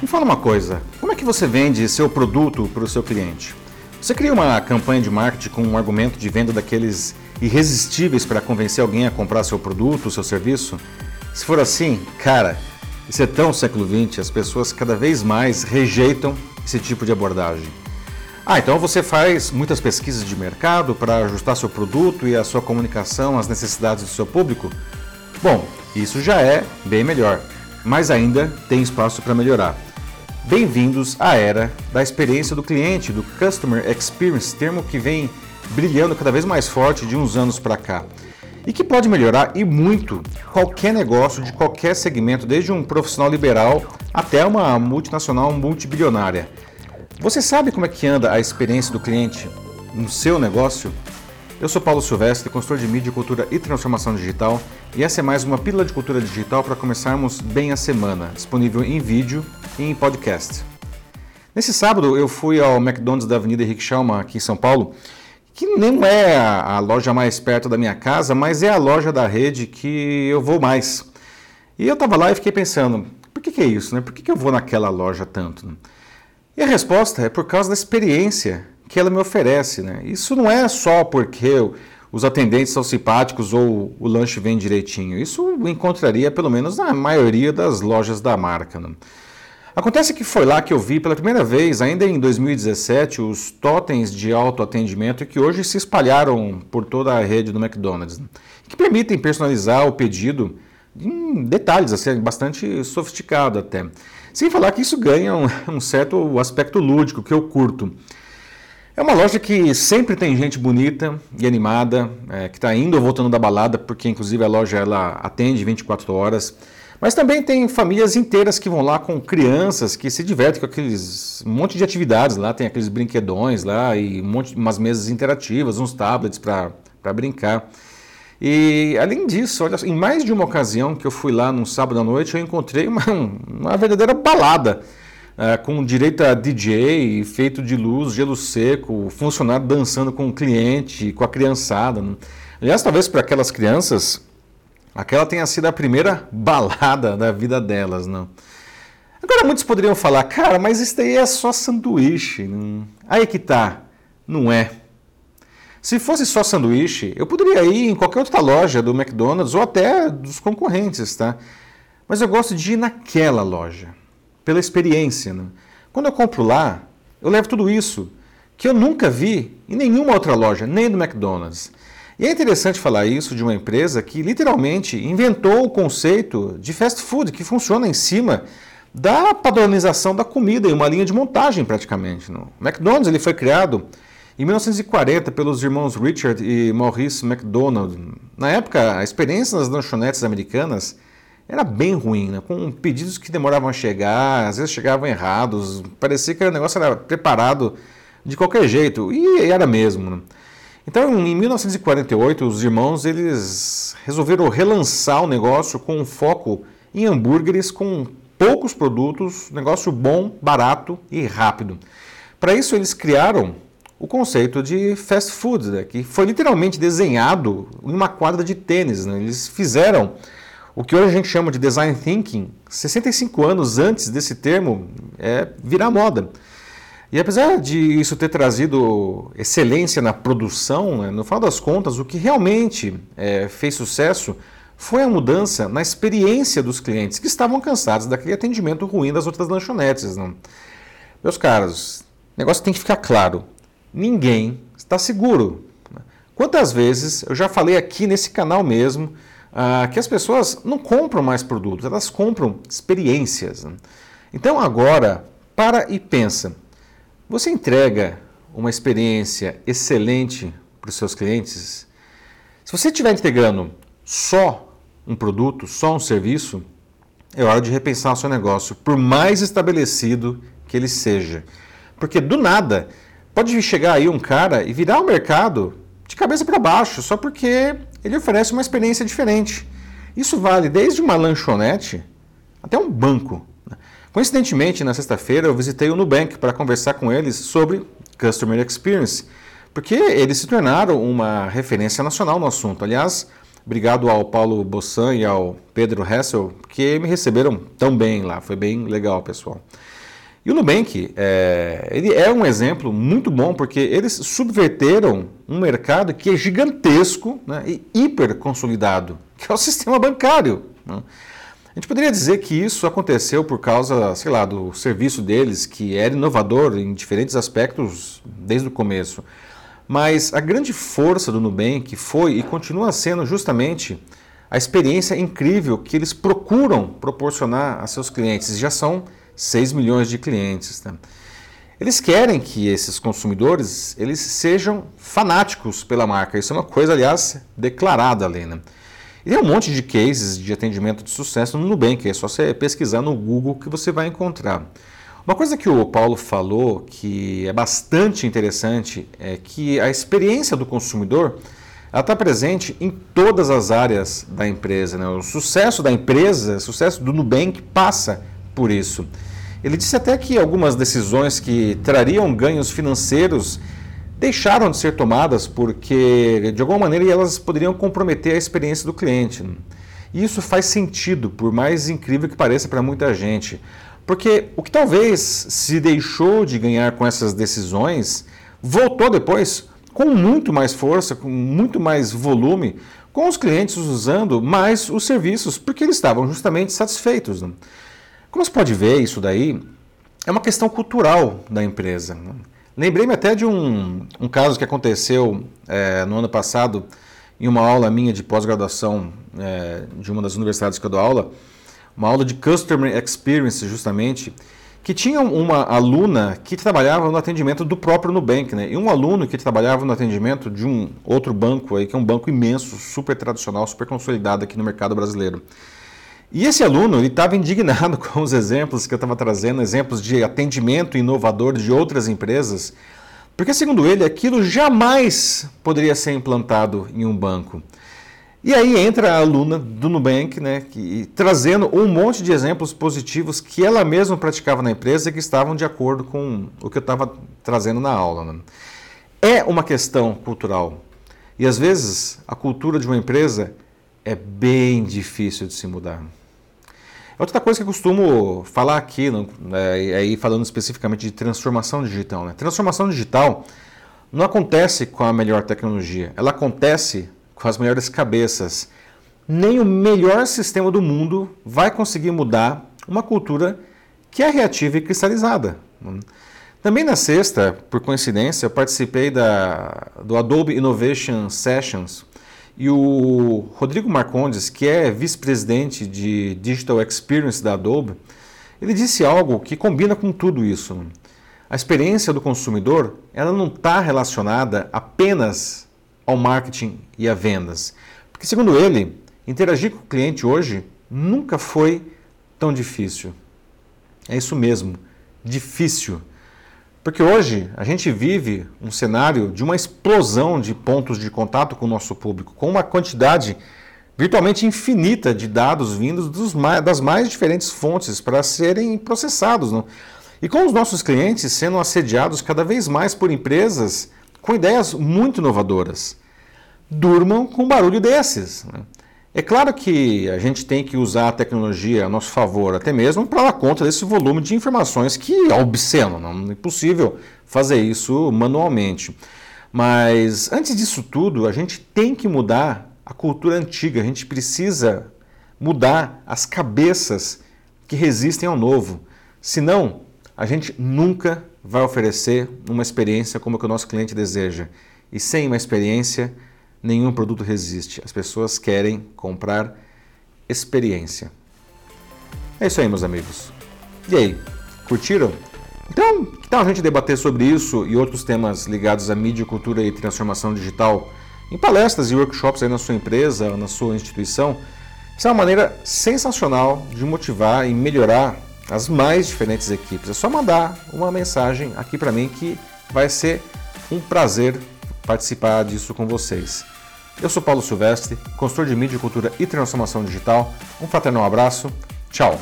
Me fala uma coisa, como é que você vende seu produto para o seu cliente? Você cria uma campanha de marketing com um argumento de venda daqueles irresistíveis para convencer alguém a comprar seu produto, seu serviço? Se for assim, cara, isso é tão século XX, as pessoas cada vez mais rejeitam esse tipo de abordagem. Ah, então você faz muitas pesquisas de mercado para ajustar seu produto e a sua comunicação às necessidades do seu público? Bom, isso já é bem melhor, mas ainda tem espaço para melhorar. Bem-vindos à era da experiência do cliente, do Customer Experience, termo que vem brilhando cada vez mais forte de uns anos para cá. E que pode melhorar e muito qualquer negócio de qualquer segmento, desde um profissional liberal até uma multinacional multibilionária. Você sabe como é que anda a experiência do cliente no seu negócio? Eu sou Paulo Silvestre, consultor de mídia, cultura e transformação digital, e essa é mais uma pílula de cultura digital para começarmos bem a semana, disponível em vídeo e em podcast. Nesse sábado eu fui ao McDonald's da Avenida Henrique Schalman, aqui em São Paulo, que não é a loja mais perto da minha casa, mas é a loja da rede que eu vou mais. E eu estava lá e fiquei pensando, por que, que é isso? Né? Por que, que eu vou naquela loja tanto? E a resposta é por causa da experiência que ela me oferece. Né? Isso não é só porque os atendentes são simpáticos ou o lanche vem direitinho. Isso encontraria pelo menos na maioria das lojas da marca. Né? Acontece que foi lá que eu vi pela primeira vez, ainda em 2017, os totens de autoatendimento que hoje se espalharam por toda a rede do McDonald's, né? que permitem personalizar o pedido em detalhes, assim, bastante sofisticado até. Sem falar que isso ganha um, um certo aspecto lúdico que eu curto. É uma loja que sempre tem gente bonita e animada, é, que está indo ou voltando da balada, porque inclusive a loja ela atende 24 horas. Mas também tem famílias inteiras que vão lá com crianças que se divertem com aqueles um monte de atividades lá, tem aqueles brinquedões lá e um monte, umas mesas interativas, uns tablets para brincar. E além disso, olha, em mais de uma ocasião que eu fui lá num sábado à noite, eu encontrei uma, uma verdadeira balada. Uh, com direito a DJ, feito de luz, gelo seco, funcionário dançando com o cliente, com a criançada. Né? Aliás, talvez para aquelas crianças, aquela tenha sido a primeira balada da vida delas. Não? Agora, muitos poderiam falar, cara, mas isso daí é só sanduíche. Não? Aí que tá, não é. Se fosse só sanduíche, eu poderia ir em qualquer outra loja do McDonald's ou até dos concorrentes, tá? Mas eu gosto de ir naquela loja, pela experiência. Né? Quando eu compro lá, eu levo tudo isso que eu nunca vi em nenhuma outra loja, nem do McDonald's. E é interessante falar isso de uma empresa que literalmente inventou o conceito de fast food, que funciona em cima da padronização da comida em uma linha de montagem praticamente. O McDonald's ele foi criado em 1940, pelos irmãos Richard e Maurice McDonald, na época, a experiência nas lanchonetes americanas era bem ruim, né? com pedidos que demoravam a chegar, às vezes chegavam errados, parecia que o negócio era preparado de qualquer jeito, e era mesmo. Né? Então, em 1948, os irmãos eles resolveram relançar o negócio com um foco em hambúrgueres com poucos produtos, negócio bom, barato e rápido. Para isso, eles criaram o conceito de fast food, né, que foi literalmente desenhado em uma quadra de tênis. Né? Eles fizeram o que hoje a gente chama de design thinking 65 anos antes desse termo é, virar moda. E apesar de isso ter trazido excelência na produção, né, no final das contas, o que realmente é, fez sucesso foi a mudança na experiência dos clientes que estavam cansados daquele atendimento ruim das outras lanchonetes. Né? Meus caros, o negócio tem que ficar claro ninguém está seguro. Quantas vezes eu já falei aqui nesse canal mesmo uh, que as pessoas não compram mais produtos, elas compram experiências. Então agora, para e pensa. Você entrega uma experiência excelente para os seus clientes? Se você estiver entregando só um produto, só um serviço, é hora de repensar o seu negócio, por mais estabelecido que ele seja. Porque do nada Pode chegar aí um cara e virar o mercado de cabeça para baixo, só porque ele oferece uma experiência diferente. Isso vale desde uma lanchonete até um banco. Coincidentemente, na sexta-feira eu visitei o Nubank para conversar com eles sobre Customer Experience, porque eles se tornaram uma referência nacional no assunto. Aliás, Obrigado ao Paulo Bossan e ao Pedro Hessel, que me receberam tão bem lá. Foi bem legal, pessoal. E o Nubank, é, ele é um exemplo muito bom porque eles subverteram um mercado que é gigantesco né, e hiper consolidado, que é o sistema bancário. Né? A gente poderia dizer que isso aconteceu por causa, sei lá, do serviço deles, que era inovador em diferentes aspectos desde o começo. Mas a grande força do Nubank foi e continua sendo justamente a experiência incrível que eles procuram proporcionar a seus clientes. Já são 6 milhões de clientes. Né? Eles querem que esses consumidores eles sejam fanáticos pela marca. Isso é uma coisa, aliás, declarada ali. Né? E tem um monte de cases de atendimento de sucesso no Nubank, é só você pesquisar no Google que você vai encontrar. Uma coisa que o Paulo falou que é bastante interessante é que a experiência do consumidor está presente em todas as áreas da empresa. Né? O sucesso da empresa, o sucesso do Nubank passa por isso. Ele disse até que algumas decisões que trariam ganhos financeiros deixaram de ser tomadas porque, de alguma maneira, elas poderiam comprometer a experiência do cliente. E isso faz sentido, por mais incrível que pareça para muita gente. Porque o que talvez se deixou de ganhar com essas decisões voltou depois com muito mais força, com muito mais volume, com os clientes usando mais os serviços, porque eles estavam justamente satisfeitos. Como você pode ver, isso daí é uma questão cultural da empresa. Lembrei-me até de um, um caso que aconteceu é, no ano passado em uma aula minha de pós-graduação é, de uma das universidades que eu dou aula, uma aula de Customer Experience, justamente, que tinha uma aluna que trabalhava no atendimento do próprio Nubank, né? E um aluno que trabalhava no atendimento de um outro banco aí, que é um banco imenso, super tradicional, super consolidado aqui no mercado brasileiro. E esse aluno estava indignado com os exemplos que eu estava trazendo, exemplos de atendimento inovador de outras empresas, porque, segundo ele, aquilo jamais poderia ser implantado em um banco. E aí entra a aluna do Nubank, né, que, trazendo um monte de exemplos positivos que ela mesma praticava na empresa e que estavam de acordo com o que eu estava trazendo na aula. Né? É uma questão cultural. E às vezes a cultura de uma empresa é bem difícil de se mudar. Outra coisa que eu costumo falar aqui, né, aí falando especificamente de transformação digital. Né? Transformação digital não acontece com a melhor tecnologia, ela acontece com as melhores cabeças. Nem o melhor sistema do mundo vai conseguir mudar uma cultura que é reativa e cristalizada. Também na sexta, por coincidência, eu participei da, do Adobe Innovation Sessions, e o Rodrigo Marcondes, que é vice-presidente de Digital Experience da Adobe, ele disse algo que combina com tudo isso. A experiência do consumidor ela não está relacionada apenas ao marketing e a vendas. Porque, segundo ele, interagir com o cliente hoje nunca foi tão difícil. É isso mesmo, difícil. Porque hoje a gente vive um cenário de uma explosão de pontos de contato com o nosso público, com uma quantidade virtualmente infinita de dados vindos dos das mais diferentes fontes para serem processados. Não? E com os nossos clientes sendo assediados cada vez mais por empresas com ideias muito inovadoras. Durmam com um barulho desses. Né? É claro que a gente tem que usar a tecnologia a nosso favor, até mesmo para dar conta desse volume de informações que é obsceno, não é possível fazer isso manualmente. Mas antes disso tudo, a gente tem que mudar a cultura antiga, a gente precisa mudar as cabeças que resistem ao novo. Senão, a gente nunca vai oferecer uma experiência como a que o nosso cliente deseja. E sem uma experiência, nenhum produto resiste. As pessoas querem comprar experiência. É isso aí, meus amigos. E aí, curtiram? Então, que tal a gente debater sobre isso e outros temas ligados à mídia, cultura e transformação digital em palestras e workshops aí na sua empresa, na sua instituição? Isso é uma maneira sensacional de motivar e melhorar as mais diferentes equipes. É só mandar uma mensagem aqui para mim que vai ser um prazer participar disso com vocês. Eu sou Paulo Silvestre, consultor de mídia, cultura e transformação digital. Um fraternal abraço. Tchau.